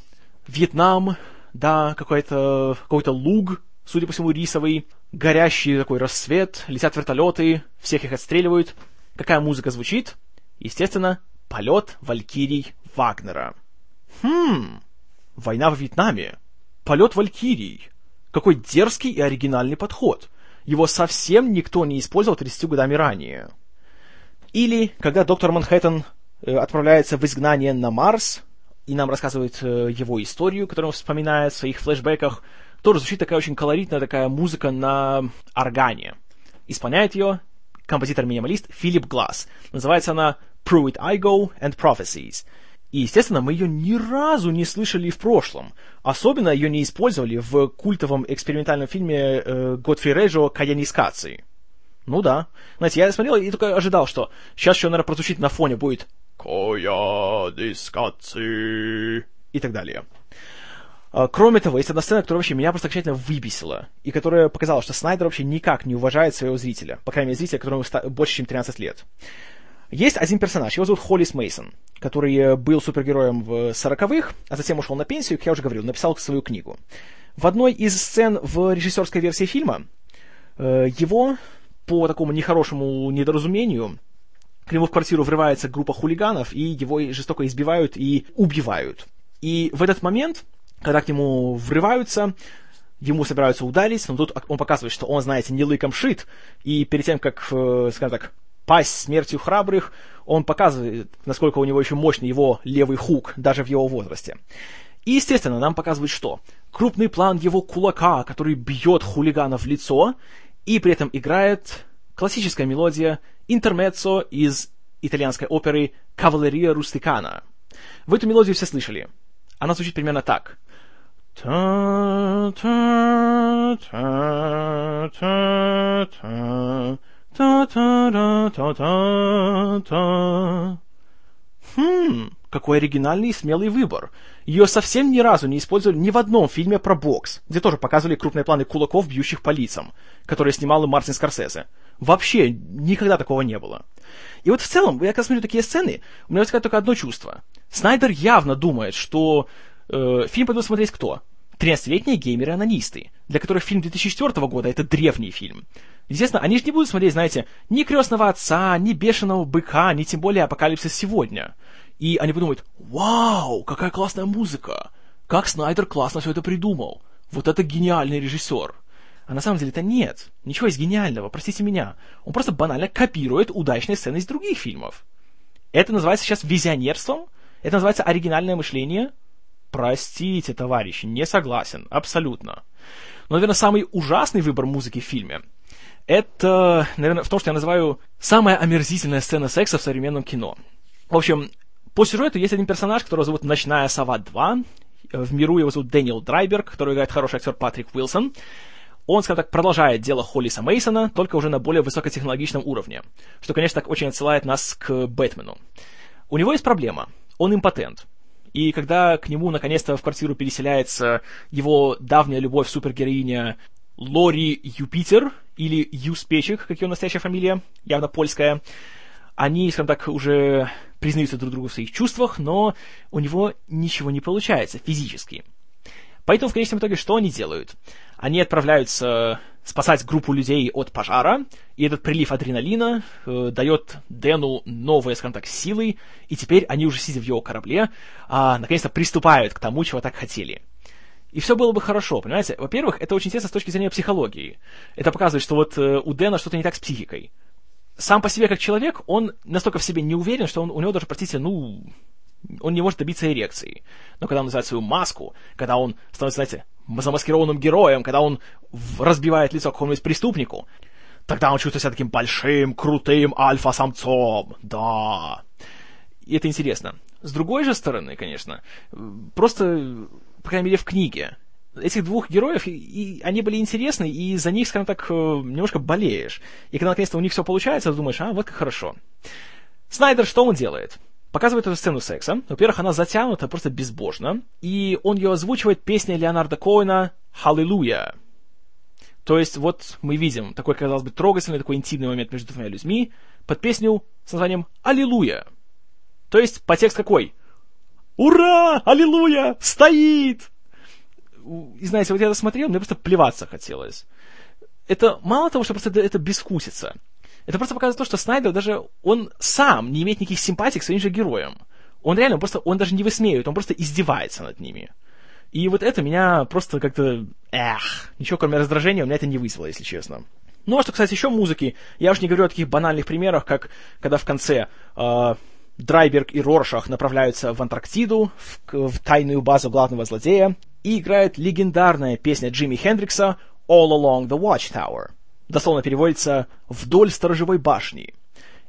Вьетнам, да, какой-то какой луг, судя по всему, рисовый, горящий такой рассвет, летят вертолеты, всех их отстреливают. Какая музыка звучит? Естественно, полет Валькирий Вагнера. Хм, война в Вьетнаме. Полет Валькирий. Какой дерзкий и оригинальный подход. Его совсем никто не использовал 30 годами ранее. Или, когда доктор Манхэттен э, отправляется в изгнание на Марс, и нам рассказывает э, его историю, которую он вспоминает в своих флешбеках, тоже звучит такая очень колоритная такая музыка на органе. Исполняет ее композитор-минималист Филипп Глаз. Называется она Pruitt Igo and Prophecies. И, естественно, мы ее ни разу не слышали в прошлом. Особенно ее не использовали в культовом экспериментальном фильме э, Готфри Реджо «Каянискации». Ну да. Знаете, я смотрел и только ожидал, что сейчас еще, наверное, прозвучит на фоне будет «Каянискации» и так далее. А, кроме того, есть одна сцена, которая вообще меня просто окончательно выбесила, и которая показала, что Снайдер вообще никак не уважает своего зрителя, по крайней мере, зрителя, которому больше, чем 13 лет. Есть один персонаж, его зовут Холлис Мейсон, который был супергероем в 40-х, а затем ушел на пенсию, как я уже говорил, написал свою книгу. В одной из сцен в режиссерской версии фильма э, его, по такому нехорошему недоразумению, к нему в квартиру врывается группа хулиганов, и его жестоко избивают и убивают. И в этот момент когда к нему врываются, ему собираются ударить, но тут он показывает, что он, знаете, не лыком шит, и перед тем, как, э, скажем так, пасть смертью храбрых, он показывает, насколько у него еще мощный его левый хук, даже в его возрасте. И, естественно, нам показывают что? Крупный план его кулака, который бьет хулигана в лицо, и при этом играет классическая мелодия интермеццо из итальянской оперы «Кавалерия Рустикана». Вы эту мелодию все слышали. Она звучит примерно так. Хм, какой оригинальный и смелый выбор. Ее совсем ни разу не использовали ни в одном фильме про бокс, где тоже показывали крупные планы кулаков, бьющих по лицам, которые снимал и Мартин Скорсезе. Вообще, никогда такого не было. И вот в целом, я когда смотрю такие сцены, у меня возникает только одно чувство. Снайдер явно думает, что э, фильм пойдут смотреть кто? 13-летние геймеры-анонисты, для которых фильм 2004 года это древний фильм. Естественно, они же не будут смотреть, знаете, ни «Крестного отца», ни «Бешеного быка», ни тем более «Апокалипсис сегодня». И они подумают, вау, какая классная музыка! Как Снайдер классно все это придумал! Вот это гениальный режиссер! А на самом деле это нет. Ничего из гениального, простите меня. Он просто банально копирует удачные сцены из других фильмов. Это называется сейчас визионерством? Это называется оригинальное мышление? Простите, товарищи, не согласен, абсолютно. Но, наверное, самый ужасный выбор музыки в фильме это, наверное, в том, что я называю самая омерзительная сцена секса в современном кино. В общем, по сюжету есть один персонаж, которого зовут Ночная Сова 2. В миру его зовут Дэниел Драйберг, который играет хороший актер Патрик Уилсон. Он, скажем так, продолжает дело Холлиса Мейсона, только уже на более высокотехнологичном уровне, что, конечно, так очень отсылает нас к Бэтмену. У него есть проблема. Он импотент. И когда к нему наконец-то в квартиру переселяется его давняя любовь супергероиня Лори Юпитер, или Юспечек, как ее настоящая фамилия, явно польская, они, скажем так, уже признаются друг другу в своих чувствах, но у него ничего не получается физически. Поэтому в конечном итоге что они делают? Они отправляются спасать группу людей от пожара, и этот прилив адреналина э, дает Дэну новые, скажем так, силы, и теперь они уже сидя в его корабле, а, наконец-то приступают к тому, чего так хотели. И все было бы хорошо, понимаете? Во-первых, это очень интересно с точки зрения психологии. Это показывает, что вот э, у Дэна что-то не так с психикой сам по себе как человек, он настолько в себе не уверен, что он, у него даже, простите, ну, он не может добиться эрекции. Но когда он называет свою маску, когда он становится, знаете, замаскированным героем, когда он разбивает лицо какому-нибудь преступнику, тогда он чувствует себя таким большим, крутым альфа-самцом. Да. И это интересно. С другой же стороны, конечно, просто, по крайней мере, в книге, этих двух героев, и, и они были интересны, и за них, скажем так, э, немножко болеешь. И когда наконец-то у них все получается, ты думаешь, а, вот как хорошо. Снайдер что он делает? Показывает эту сцену секса. Во-первых, она затянута просто безбожно. И он ее озвучивает песней Леонарда Коэна «Халлелуя». То есть вот мы видим такой, казалось бы, трогательный, такой интимный момент между двумя людьми под песню с названием «Аллилуйя». То есть подтекст какой? «Ура! Аллилуйя! Стоит!» и знаете, вот я это смотрел, мне просто плеваться хотелось. Это мало того, что просто это, это бескусица. Это просто показывает то, что Снайдер даже, он сам не имеет никаких симпатий к своим же героям. Он реально просто, он даже не высмеивает, он просто издевается над ними. И вот это меня просто как-то, эх, ничего кроме раздражения у меня это не вызвало, если честно. Ну, а что, кстати, еще музыки, я уж не говорю о таких банальных примерах, как когда в конце э, Драйберг и Роршах направляются в Антарктиду, в, в тайную базу главного злодея, и играет легендарная песня Джимми Хендрикса «All Along the Watchtower». Дословно переводится «Вдоль сторожевой башни».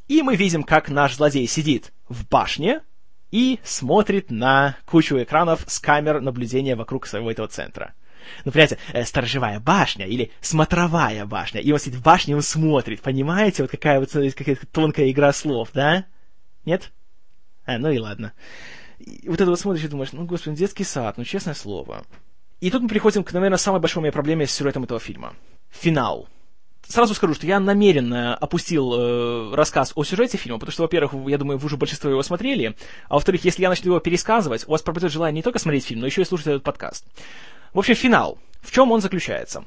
И мы видим, как наш злодей сидит в башне и смотрит на кучу экранов с камер наблюдения вокруг своего этого центра. Ну, понимаете, э, сторожевая башня или смотровая башня. И он сидит в башне, он смотрит. Понимаете, вот какая вот какая тонкая игра слов, да? Нет? А, ну и ладно. И вот это вот смотришь и думаешь, ну, господи, детский сад, ну, честное слово. И тут мы приходим к, наверное, самой большой моей проблеме с сюжетом этого фильма. Финал. Сразу скажу, что я намеренно опустил э, рассказ о сюжете фильма, потому что, во-первых, я думаю, вы уже большинство его смотрели, а во-вторых, если я начну его пересказывать, у вас пропадет желание не только смотреть фильм, но еще и слушать этот подкаст. В общем, финал. В чем он заключается?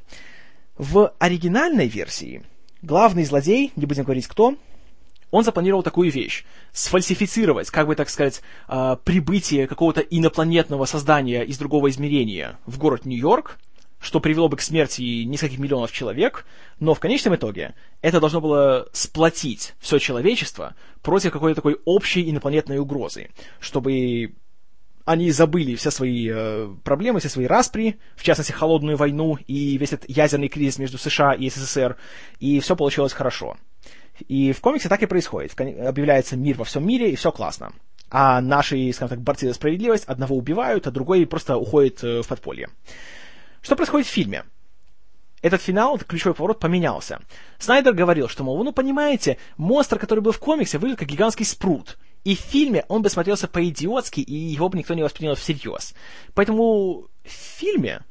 В оригинальной версии главный злодей, не будем говорить кто, он запланировал такую вещь. Сфальсифицировать, как бы так сказать, э, прибытие какого-то инопланетного создания из другого измерения в город Нью-Йорк, что привело бы к смерти нескольких миллионов человек, но в конечном итоге это должно было сплотить все человечество против какой-то такой общей инопланетной угрозы, чтобы они забыли все свои э, проблемы, все свои распри, в частности, холодную войну и весь этот ядерный кризис между США и СССР, и все получилось хорошо. И в комиксе так и происходит. Объявляется мир во всем мире, и все классно. А наши, скажем так, борцы за справедливость одного убивают, а другой просто уходит э, в подполье. Что происходит в фильме? Этот финал, этот ключевой поворот поменялся. Снайдер говорил, что, мол, ну понимаете, монстр, который был в комиксе, выглядит как гигантский спрут. И в фильме он бы смотрелся по-идиотски, и его бы никто не воспринял всерьез. Поэтому в фильме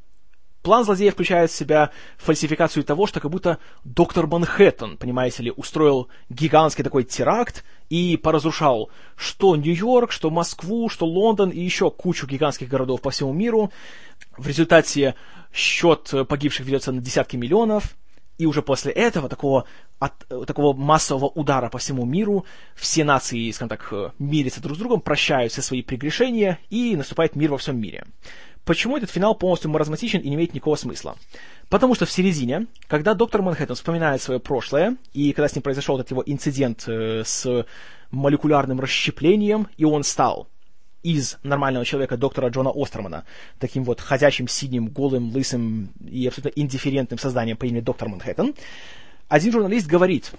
План злодея включает в себя фальсификацию того, что как будто доктор Манхэттен, понимаете ли, устроил гигантский такой теракт и поразрушал что Нью-Йорк, что Москву, что Лондон и еще кучу гигантских городов по всему миру. В результате счет погибших ведется на десятки миллионов. И уже после этого, такого, от, такого массового удара по всему миру, все нации, скажем так, мирятся друг с другом, прощают все свои прегрешения, и наступает мир во всем мире. Почему этот финал полностью маразматичен и не имеет никакого смысла? Потому что в середине, когда доктор Манхэттен вспоминает свое прошлое, и когда с ним произошел этот его инцидент э, с молекулярным расщеплением, и он стал из нормального человека доктора Джона Остермана, таким вот ходячим, синим, голым, лысым и абсолютно индифферентным созданием по имени доктор Манхэттен, один журналист говорит,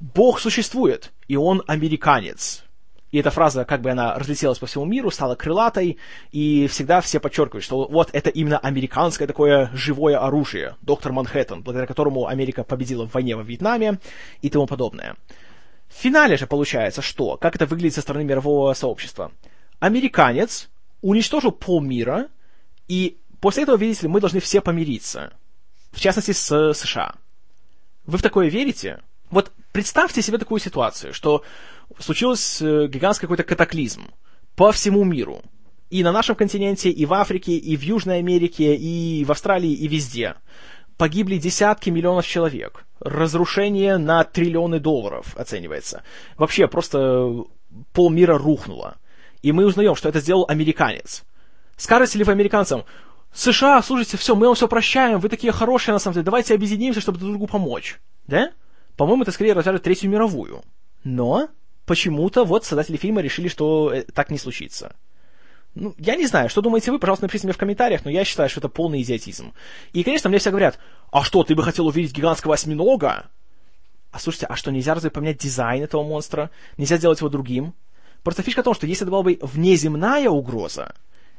Бог существует, и он американец. И эта фраза, как бы она разлетелась по всему миру, стала крылатой, и всегда все подчеркивают, что вот это именно американское такое живое оружие, доктор Манхэттен, благодаря которому Америка победила в войне во Вьетнаме и тому подобное. В финале же получается что? Как это выглядит со стороны мирового сообщества? Американец уничтожил полмира, и после этого, видите ли, мы должны все помириться. В частности, с США. Вы в такое верите? Вот представьте себе такую ситуацию, что случился э, гигантский какой-то катаклизм по всему миру. И на нашем континенте, и в Африке, и в Южной Америке, и в Австралии, и везде. Погибли десятки миллионов человек. Разрушение на триллионы долларов оценивается. Вообще просто полмира рухнуло. И мы узнаем, что это сделал американец. Скажете ли вы американцам, США, слушайте, все, мы вам все прощаем, вы такие хорошие на самом деле, давайте объединимся, чтобы друг другу помочь. Да? По-моему, это скорее развяжет Третью мировую. Но почему-то вот создатели фильма решили, что э, так не случится. Ну, я не знаю, что думаете вы, пожалуйста, напишите мне в комментариях, но я считаю, что это полный идиотизм. И, конечно, мне все говорят, а что, ты бы хотел увидеть гигантского осьминога? А слушайте, а что, нельзя разве поменять дизайн этого монстра? Нельзя сделать его другим? Просто фишка в том, что если это была бы внеземная угроза,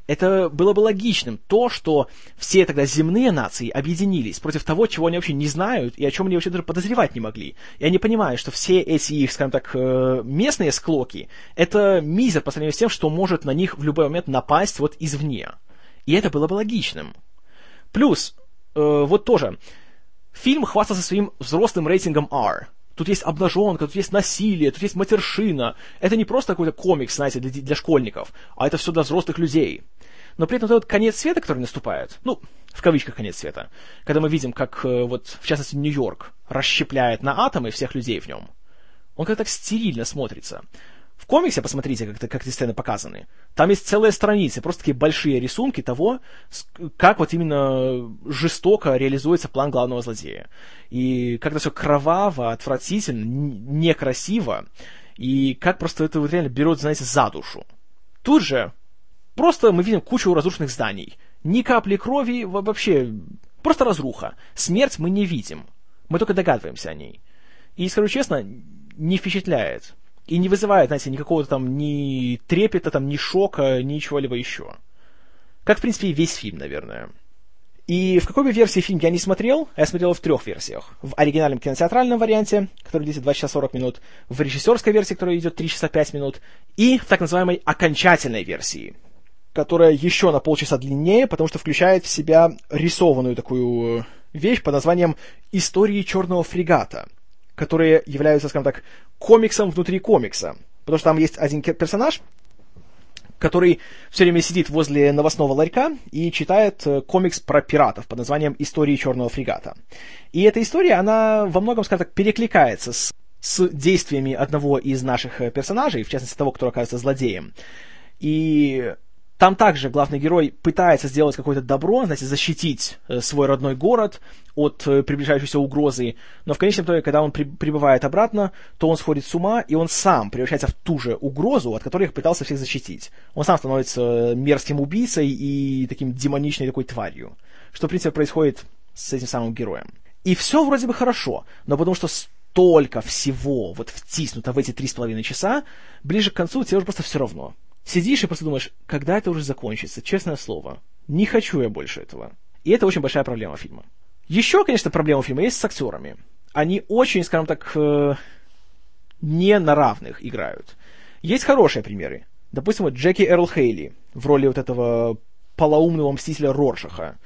это было бы логичным. То, что все тогда земные нации объединились против того, чего они вообще не знают и о чем они вообще даже подозревать не могли. И они понимают, что все эти их, скажем так, э, местные склоки — это мизер по сравнению с тем, что может на них в любой момент напасть вот извне. И это было бы логичным. Плюс, э, вот тоже, фильм хвастался своим взрослым рейтингом R. Тут есть обнаженка, тут есть насилие, тут есть матершина. Это не просто какой-то комикс, знаете, для, для школьников, а это все для взрослых людей но при этом вот конец света, который наступает, ну, в кавычках конец света, когда мы видим, как э, вот, в частности, Нью-Йорк расщепляет на атомы всех людей в нем, он как-то так стерильно смотрится. В комиксе, посмотрите, как, как эти сцены показаны. Там есть целые страницы, просто такие большие рисунки того, как вот именно жестоко реализуется план главного злодея. И как это все кроваво, отвратительно, некрасиво, и как просто это вот реально берет, знаете, за душу. Тут же Просто мы видим кучу разрушенных зданий. Ни капли крови, вообще просто разруха. Смерть мы не видим. Мы только догадываемся о ней. И, скажу честно, не впечатляет. И не вызывает, знаете, никакого там ни трепета, там, ни шока, ни чего-либо еще. Как, в принципе, и весь фильм, наверное. И в какой бы версии фильм я не смотрел, а я смотрел в трех версиях. В оригинальном кинотеатральном варианте, который длится 2 часа 40 минут, в режиссерской версии, которая идет 3 часа 5 минут, и в так называемой окончательной версии, которая еще на полчаса длиннее, потому что включает в себя рисованную такую э, вещь под названием «Истории черного фрегата», которые являются, скажем так, комиксом внутри комикса. Потому что там есть один персонаж, который все время сидит возле новостного ларька и читает э, комикс про пиратов под названием «Истории черного фрегата». И эта история, она во многом, скажем так, перекликается с, с действиями одного из наших э, персонажей, в частности того, который оказывается злодеем. И там также главный герой пытается сделать какое-то добро, знаете, защитить э, свой родной город от э, приближающейся угрозы, но в конечном итоге, когда он при, прибывает обратно, то он сходит с ума, и он сам превращается в ту же угрозу, от которой пытался всех защитить. Он сам становится э, мерзким убийцей и таким демоничной такой тварью, что, в принципе, происходит с этим самым героем. И все вроде бы хорошо, но потому что столько всего вот втиснуто в эти три с половиной часа, ближе к концу тебе уже просто все равно. Сидишь и просто думаешь, когда это уже закончится, честное слово. Не хочу я больше этого. И это очень большая проблема фильма. Еще, конечно, проблема фильма есть с актерами. Они очень, скажем так, э, не на равных играют. Есть хорошие примеры. Допустим, вот Джеки Эрл Хейли в роли вот этого полоумного мстителя Роршаха.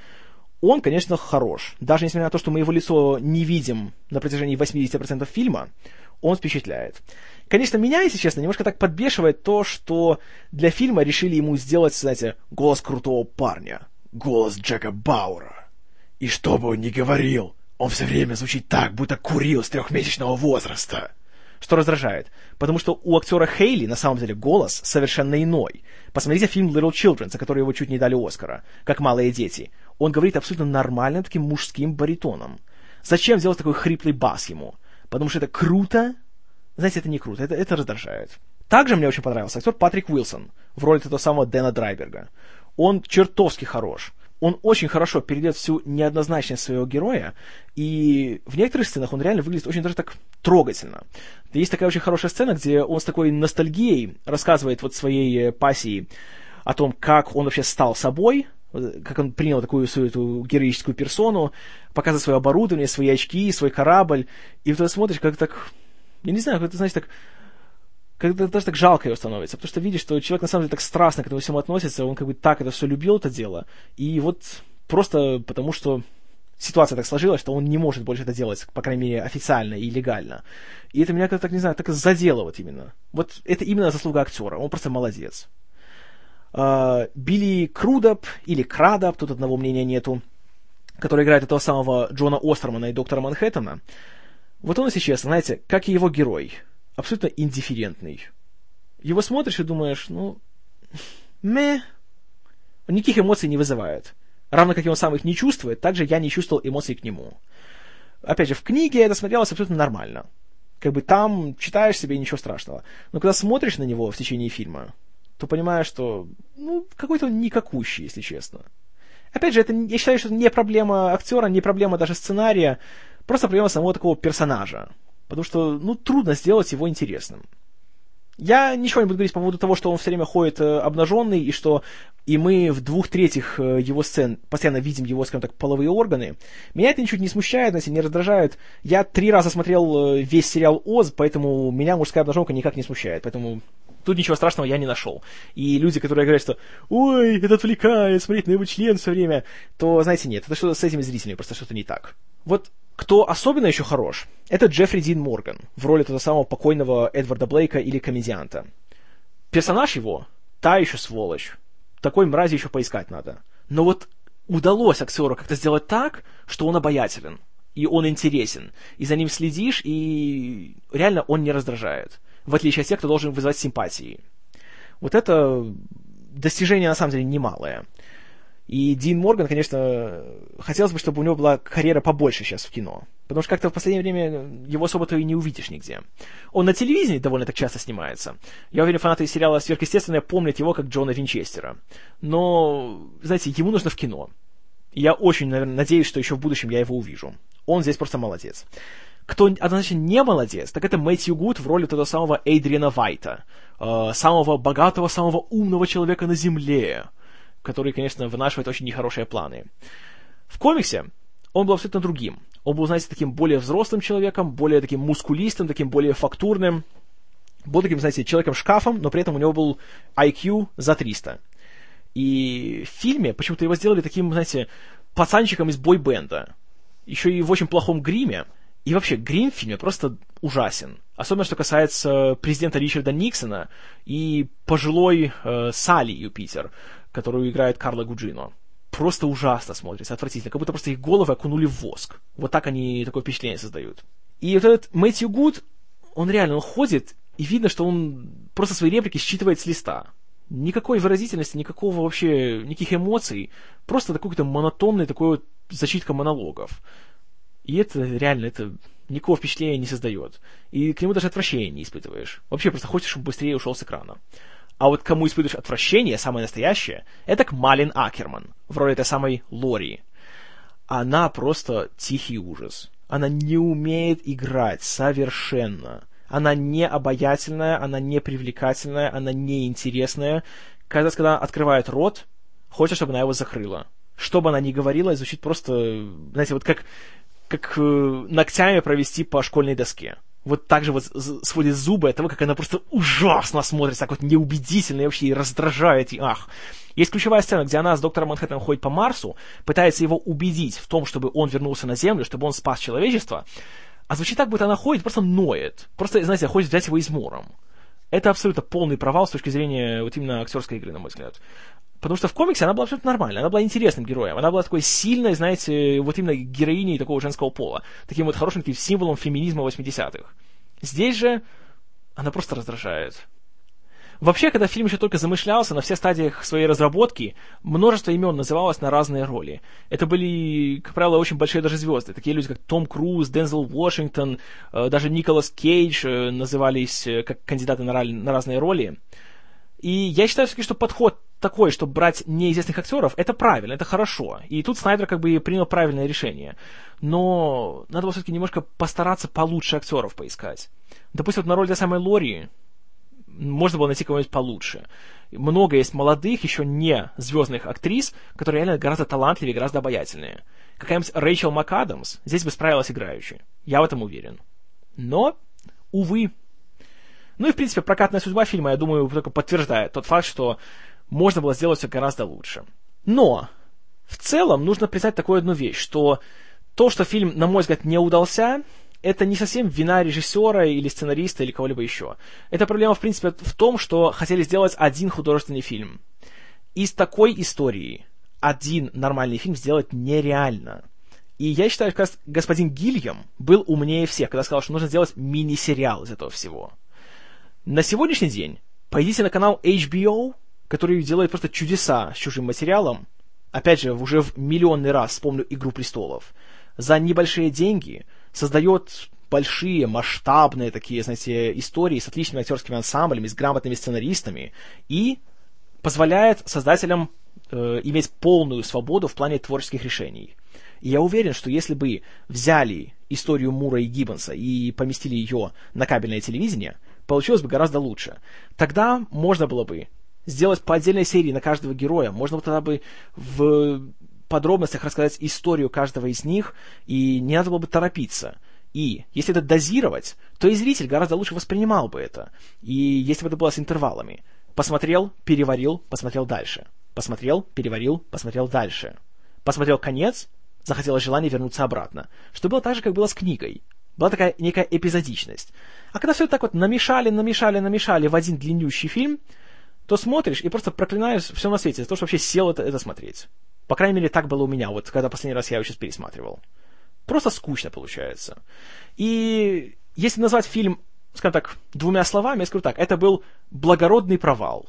Он, конечно, хорош. Даже несмотря на то, что мы его лицо не видим на протяжении 80% фильма, он впечатляет. Конечно, меня, если честно, немножко так подбешивает то, что для фильма решили ему сделать, знаете, голос крутого парня. Голос Джека Баура. И что бы он ни говорил, он все время звучит так, будто курил с трехмесячного возраста что раздражает. Потому что у актера Хейли на самом деле голос совершенно иной. Посмотрите фильм Little Children, за который его чуть не дали Оскара, как малые дети. Он говорит абсолютно нормальным таким мужским баритоном. Зачем сделать такой хриплый бас ему? Потому что это круто? Знаете, это не круто, это, это раздражает. Также мне очень понравился актер Патрик Уилсон в роли этого самого Дэна Драйберга. Он чертовски хорош он очень хорошо передает всю неоднозначность своего героя, и в некоторых сценах он реально выглядит очень даже так трогательно. Есть такая очень хорошая сцена, где он с такой ностальгией рассказывает вот своей э, пассии о том, как он вообще стал собой, как он принял такую свою эту героическую персону, показывает свое оборудование, свои очки, свой корабль, и вот ты смотришь, как так, я не знаю, как это, знаешь, так когда даже так жалко его становится, потому что видишь, что человек на самом деле так страстно к этому всему относится, он как бы так это все любил, это дело, и вот просто потому что ситуация так сложилась, что он не может больше это делать, по крайней мере, официально и легально. И это меня как-то, так не знаю, так задело вот именно. Вот это именно заслуга актера, он просто молодец. Uh, Билли Крудап или Крадап, тут одного мнения нету, который играет этого самого Джона Остермана и доктора Манхэттена. Вот он, честно, знаете, как и его герой – абсолютно индифферентный. Его смотришь и думаешь, ну, *laughs* ме, никаких эмоций не вызывает. Равно как и он сам их не чувствует, также я не чувствовал эмоций к нему. Опять же, в книге это смотрелось абсолютно нормально. Как бы там читаешь себе ничего страшного. Но когда смотришь на него в течение фильма, то понимаешь, что, ну, какой-то он никакущий, если честно. Опять же, это, я считаю, что это не проблема актера, не проблема даже сценария, просто проблема самого такого персонажа потому что, ну, трудно сделать его интересным. Я ничего не буду говорить по поводу того, что он все время ходит э, обнаженный, и что и мы в двух третьих э, его сцен постоянно видим его, скажем так, половые органы. Меня это ничуть не смущает, знаете, не раздражает. Я три раза смотрел э, весь сериал Оз, поэтому меня мужская обнаженка никак не смущает. Поэтому тут ничего страшного я не нашел. И люди, которые говорят, что «Ой, это отвлекает, смотреть на его член все время», то, знаете, нет, это что-то с этими зрителями, просто что-то не так. Вот кто особенно еще хорош, это Джеффри Дин Морган в роли того самого покойного Эдварда Блейка или комедианта. Персонаж его — та еще сволочь. Такой мрази еще поискать надо. Но вот удалось актеру как-то сделать так, что он обаятелен, и он интересен, и за ним следишь, и реально он не раздражает, в отличие от тех, кто должен вызывать симпатии. Вот это достижение на самом деле немалое. И Дин Морган, конечно, хотелось бы, чтобы у него была карьера побольше сейчас в кино. Потому что как-то в последнее время его особо-то и не увидишь нигде. Он на телевидении довольно так часто снимается. Я уверен, фанаты сериала «Сверхъестественное» помнят его как Джона Винчестера. Но, знаете, ему нужно в кино. И я очень, наверное, надеюсь, что еще в будущем я его увижу. Он здесь просто молодец. Кто однозначно не молодец, так это Мэтью Гуд в роли того самого Эйдриана Вайта, э, самого богатого, самого умного человека на Земле который, конечно, вынашивает очень нехорошие планы. В комиксе он был абсолютно другим. Он был, знаете, таким более взрослым человеком, более таким мускулистым, таким более фактурным. Был таким, знаете, человеком-шкафом, но при этом у него был IQ за 300. И в фильме почему-то его сделали таким, знаете, пацанчиком из бойбенда. Еще и в очень плохом гриме. И вообще, грим в фильме просто ужасен. Особенно, что касается президента Ричарда Никсона и пожилой э, Салли Юпитер которую играет Карла Гуджино. Просто ужасно смотрится, отвратительно, как будто просто их головы окунули в воск. Вот так они такое впечатление создают. И вот этот Мэтью Гуд, он реально, он ходит, и видно, что он просто свои реплики считывает с листа. Никакой выразительности, никакого вообще, никаких эмоций. Просто такой какой-то монотонный такой вот зачитка монологов. И это реально, это никакого впечатления не создает. И к нему даже отвращения не испытываешь. Вообще просто хочешь, чтобы быстрее ушел с экрана. А вот кому испытываешь отвращение, самое настоящее, это к Малин Акерман в роли этой самой Лори. Она просто тихий ужас. она не умеет играть совершенно. Она не обаятельная, она не привлекательная, она не интересная. Каждый раз, когда открывает рот, хочется, чтобы она его закрыла. Что бы она ни говорила, звучит просто, знаете, вот как, как э, ногтями провести по школьной доске вот так же вот сводит зубы от того, как она просто ужасно смотрится, так вот неубедительно и вообще и раздражает, и ах. Есть ключевая сцена, где она с доктором Манхэттеном ходит по Марсу, пытается его убедить в том, чтобы он вернулся на Землю, чтобы он спас человечество, а звучит так, будто она ходит, просто ноет. Просто, знаете, хочет взять его измором. Это абсолютно полный провал с точки зрения вот именно актерской игры, на мой взгляд. Потому что в комиксе она была абсолютно нормальной, она была интересным героем, она была такой сильной, знаете, вот именно героиней такого женского пола, таким вот хорошим таким символом феминизма 80-х. Здесь же она просто раздражает. Вообще, когда фильм еще только замышлялся, на всех стадиях своей разработки, множество имен называлось на разные роли. Это были, как правило, очень большие даже звезды. Такие люди, как Том Круз, Дензел Вашингтон, э, даже Николас Кейдж э, назывались э, как кандидаты на, на разные роли. И я считаю все-таки, что подход такой, чтобы брать неизвестных актеров, это правильно, это хорошо. И тут Снайдер как бы принял правильное решение. Но надо было все-таки немножко постараться получше актеров поискать. Допустим, вот на роль той самой Лори можно было найти кого-нибудь получше. Много есть молодых, еще не звездных актрис, которые реально гораздо талантливее, гораздо обаятельнее. Какая-нибудь Рэйчел МакАдамс здесь бы справилась играючи. Я в этом уверен. Но, увы. Ну и, в принципе, прокатная судьба фильма, я думаю, только подтверждает тот факт, что можно было сделать все гораздо лучше. Но в целом нужно признать такую одну вещь, что то, что фильм, на мой взгляд, не удался, это не совсем вина режиссера или сценариста или кого-либо еще. Это проблема, в принципе, в том, что хотели сделать один художественный фильм. Из такой истории один нормальный фильм сделать нереально. И я считаю, что господин Гильям был умнее всех, когда сказал, что нужно сделать мини-сериал из этого всего. На сегодняшний день пойдите на канал HBO, который делает просто чудеса с чужим материалом, опять же, уже в миллионный раз вспомню «Игру престолов», за небольшие деньги создает большие, масштабные такие, знаете, истории с отличными актерскими ансамблями, с грамотными сценаристами и позволяет создателям э, иметь полную свободу в плане творческих решений. И я уверен, что если бы взяли историю Мура и Гиббонса и поместили ее на кабельное телевидение, получилось бы гораздо лучше. Тогда можно было бы сделать по отдельной серии на каждого героя. Можно вот тогда бы в подробностях рассказать историю каждого из них, и не надо было бы торопиться. И если это дозировать, то и зритель гораздо лучше воспринимал бы это. И если бы это было с интервалами. Посмотрел, переварил, посмотрел дальше. Посмотрел, переварил, посмотрел дальше. Посмотрел конец, захотелось желание вернуться обратно. Что было так же, как было с книгой. Была такая некая эпизодичность. А когда все так вот намешали, намешали, намешали в один длиннющий фильм, то смотришь и просто проклинаешь все на свете за то, что вообще сел это, это смотреть. По крайней мере, так было у меня, вот когда последний раз я его сейчас пересматривал. Просто скучно получается. И если назвать фильм, скажем так, двумя словами, я скажу так, это был благородный провал.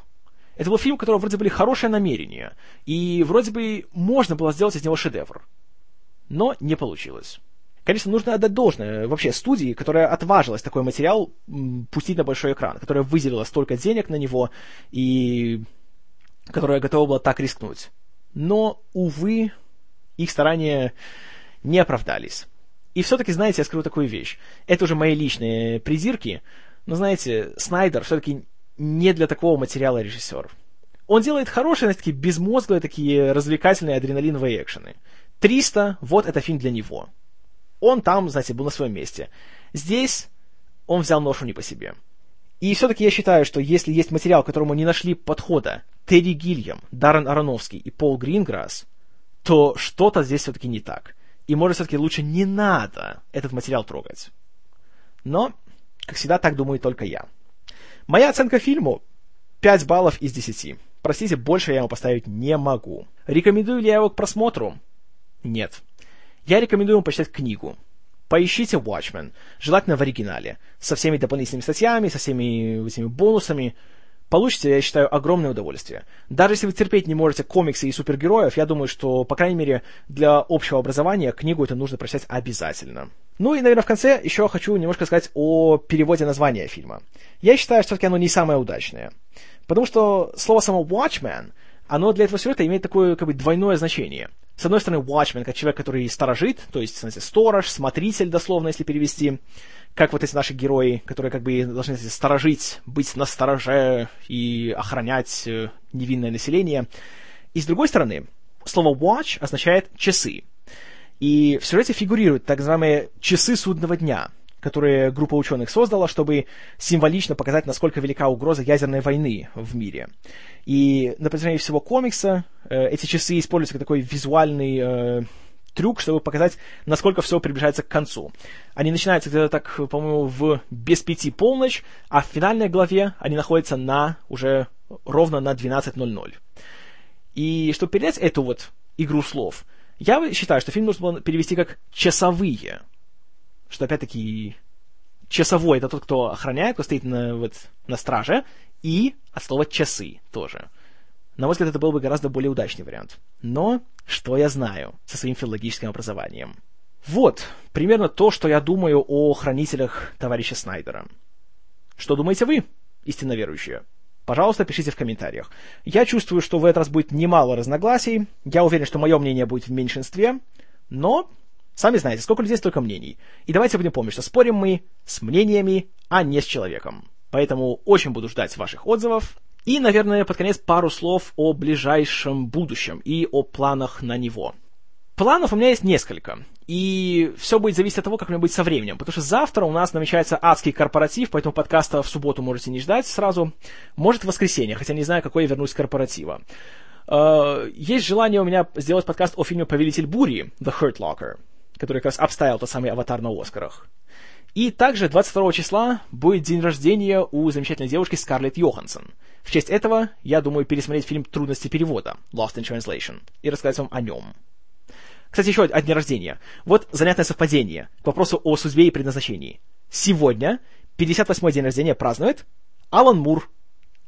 Это был фильм, у которого вроде были хорошие намерения, и вроде бы можно было сделать из него шедевр. Но не получилось. Конечно, нужно отдать должное вообще студии, которая отважилась такой материал пустить на большой экран, которая выделила столько денег на него и которая готова была так рискнуть. Но, увы, их старания не оправдались. И все-таки, знаете, я скажу такую вещь. Это уже мои личные придирки, но, знаете, Снайдер все-таки не для такого материала режиссер. Он делает хорошие, знаете, такие безмозглые, такие развлекательные адреналиновые экшены. 300, вот это фильм для него он там, знаете, был на своем месте. Здесь он взял ношу не по себе. И все-таки я считаю, что если есть материал, которому не нашли подхода Терри Гильям, Даррен Ароновский и Пол Гринграсс, то что-то здесь все-таки не так. И может все-таки лучше не надо этот материал трогать. Но, как всегда, так думаю только я. Моя оценка фильму 5 баллов из 10. Простите, больше я ему поставить не могу. Рекомендую ли я его к просмотру? Нет. Я рекомендую вам почитать книгу. Поищите Watchmen, желательно в оригинале, со всеми дополнительными статьями, со всеми этими бонусами. Получите, я считаю, огромное удовольствие. Даже если вы терпеть не можете комиксы и супергероев, я думаю, что, по крайней мере, для общего образования книгу это нужно прочитать обязательно. Ну и, наверное, в конце еще хочу немножко сказать о переводе названия фильма. Я считаю, что все-таки оно не самое удачное. Потому что слово само Watchman оно для этого сюжета имеет такое как бы двойное значение. С одной стороны, Watchmen, как человек, который сторожит, то есть, знаете, сторож, смотритель, дословно, если перевести, как вот эти наши герои, которые как бы должны знаете, сторожить, быть на стороже и охранять э, невинное население. И с другой стороны, слово watch означает часы. И в сюжете фигурируют так называемые часы судного дня, которые группа ученых создала, чтобы символично показать, насколько велика угроза ядерной войны в мире. И на протяжении всего комикса э, эти часы используются как такой визуальный э, трюк, чтобы показать, насколько все приближается к концу. Они начинаются где-то так, по-моему, в без пяти полночь, а в финальной главе они находятся на уже ровно на 12.00. И чтобы передать эту вот игру слов, я считаю, что фильм нужно было перевести как «часовые». Что, опять-таки, часовой — это тот, кто охраняет, кто стоит на, вот, на страже, и от слова «часы» тоже. На мой взгляд, это был бы гораздо более удачный вариант. Но что я знаю со своим филологическим образованием? Вот, примерно то, что я думаю о хранителях товарища Снайдера. Что думаете вы, истинно верующие? Пожалуйста, пишите в комментариях. Я чувствую, что в этот раз будет немало разногласий. Я уверен, что мое мнение будет в меньшинстве. Но, сами знаете, сколько людей, столько мнений. И давайте будем помнить, что спорим мы с мнениями, а не с человеком. Поэтому очень буду ждать ваших отзывов. И, наверное, под конец пару слов о ближайшем будущем и о планах на него. Планов у меня есть несколько, и все будет зависеть от того, как у меня будет со временем, потому что завтра у нас намечается адский корпоратив, поэтому подкаста в субботу можете не ждать сразу. Может, в воскресенье, хотя не знаю, какой я вернусь с корпоратива. Uh, есть желание у меня сделать подкаст о фильме «Повелитель бури» The Hurt Locker, который как раз обставил тот самый аватар на Оскарах. И также 22 числа будет день рождения у замечательной девушки Скарлетт Йоханссон. В честь этого я думаю пересмотреть фильм «Трудности перевода» Lost in Translation и рассказать вам о нем. Кстати, еще о дне рождения. Вот занятное совпадение к вопросу о судьбе и предназначении. Сегодня 58-й день рождения празднует Алан Мур,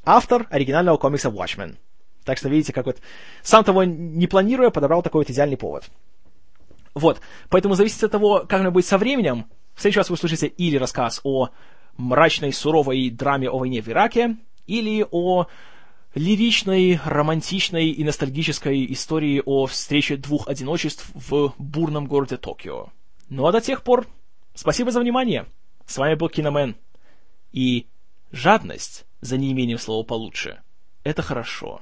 автор оригинального комикса Watchmen. Так что видите, как вот сам того не планируя, подобрал такой вот идеальный повод. Вот, поэтому зависит от того, как оно будет со временем. В следующий раз вы услышите или рассказ о мрачной, суровой драме о войне в Ираке, или о лиричной, романтичной и ностальгической истории о встрече двух одиночеств в бурном городе Токио. Ну а до тех пор, спасибо за внимание. С вами был Киномен. И жадность, за неимением слова получше, это хорошо.